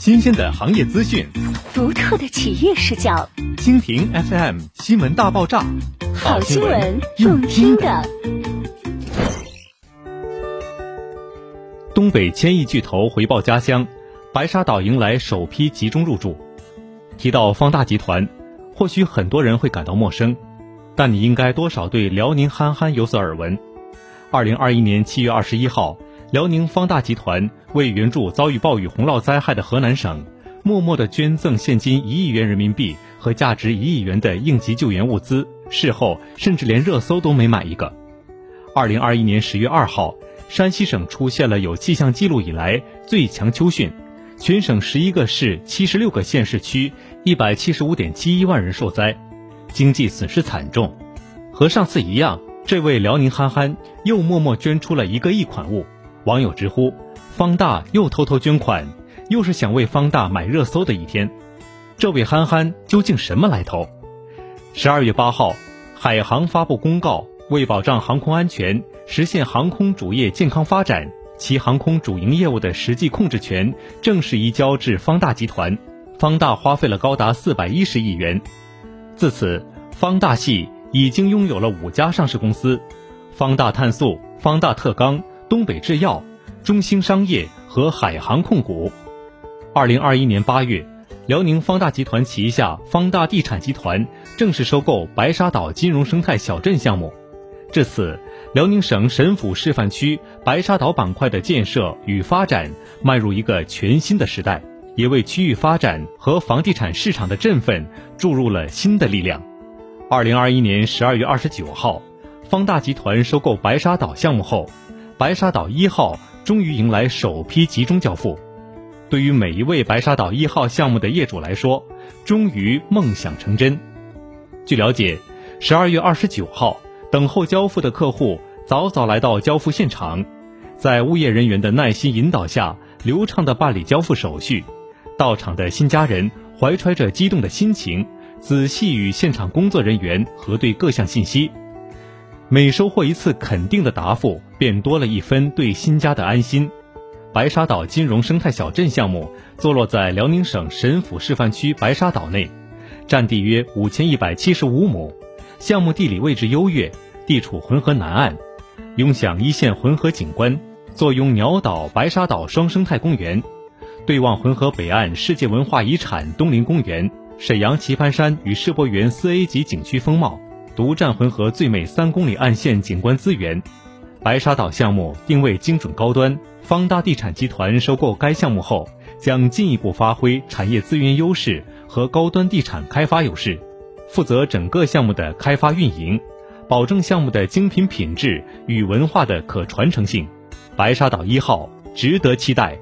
新鲜的行业资讯，独特的企业视角。蜻蜓 FM 新闻大爆炸，好新闻，用听的。东北千亿巨头回报家乡，白沙岛迎来首批集中入驻。提到方大集团，或许很多人会感到陌生，但你应该多少对辽宁憨憨有所耳闻。二零二一年七月二十一号。辽宁方大集团为援助遭遇暴雨洪涝灾害的河南省，默默地捐赠现金一亿元人民币和价值一亿元的应急救援物资，事后甚至连热搜都没买一个。二零二一年十月二号，山西省出现了有气象记录以来最强秋汛，全省十一个市、七十六个县市区，一百七十五点七一万人受灾，经济损失惨重。和上次一样，这位辽宁憨憨又默默捐出了一个亿款物。网友直呼：“方大又偷偷捐款，又是想为方大买热搜的一天。这位憨憨究竟什么来头？”十二月八号，海航发布公告，为保障航空安全，实现航空主业健康发展，其航空主营业务的实际控制权正式移交至方大集团。方大花费了高达四百一十亿元。自此，方大系已经拥有了五家上市公司：方大碳素、方大特钢。东北制药、中兴商业和海航控股。二零二一年八月，辽宁方大集团旗下方大地产集团正式收购白沙岛金融生态小镇项目。至此，辽宁省沈抚示范区白沙岛板块的建设与发展迈入一个全新的时代，也为区域发展和房地产市场的振奋注入了新的力量。二零二一年十二月二十九号，方大集团收购白沙岛项目后。白沙岛一号终于迎来首批集中交付，对于每一位白沙岛一号项目的业主来说，终于梦想成真。据了解，十二月二十九号，等候交付的客户早早来到交付现场，在物业人员的耐心引导下，流畅地办理交付手续。到场的新家人怀揣着激动的心情，仔细与现场工作人员核对各项信息。每收获一次肯定的答复，便多了一分对新家的安心。白沙岛金融生态小镇项目坐落在辽宁省沈抚示范区白沙岛内，占地约五千一百七十五亩。项目地理位置优越，地处浑河南岸，拥享一线浑河景观，坐拥鸟岛、白沙岛双生态公园，对望浑河北岸世界文化遗产东陵公园、沈阳棋盘山与世博园四 A 级景区风貌。独占浑河最美三公里岸线景观资源，白沙岛项目定位精准高端。方大地产集团收购该项目后，将进一步发挥产业资源优势和高端地产开发优势，负责整个项目的开发运营，保证项目的精品品质与文化的可传承性。白沙岛一号值得期待。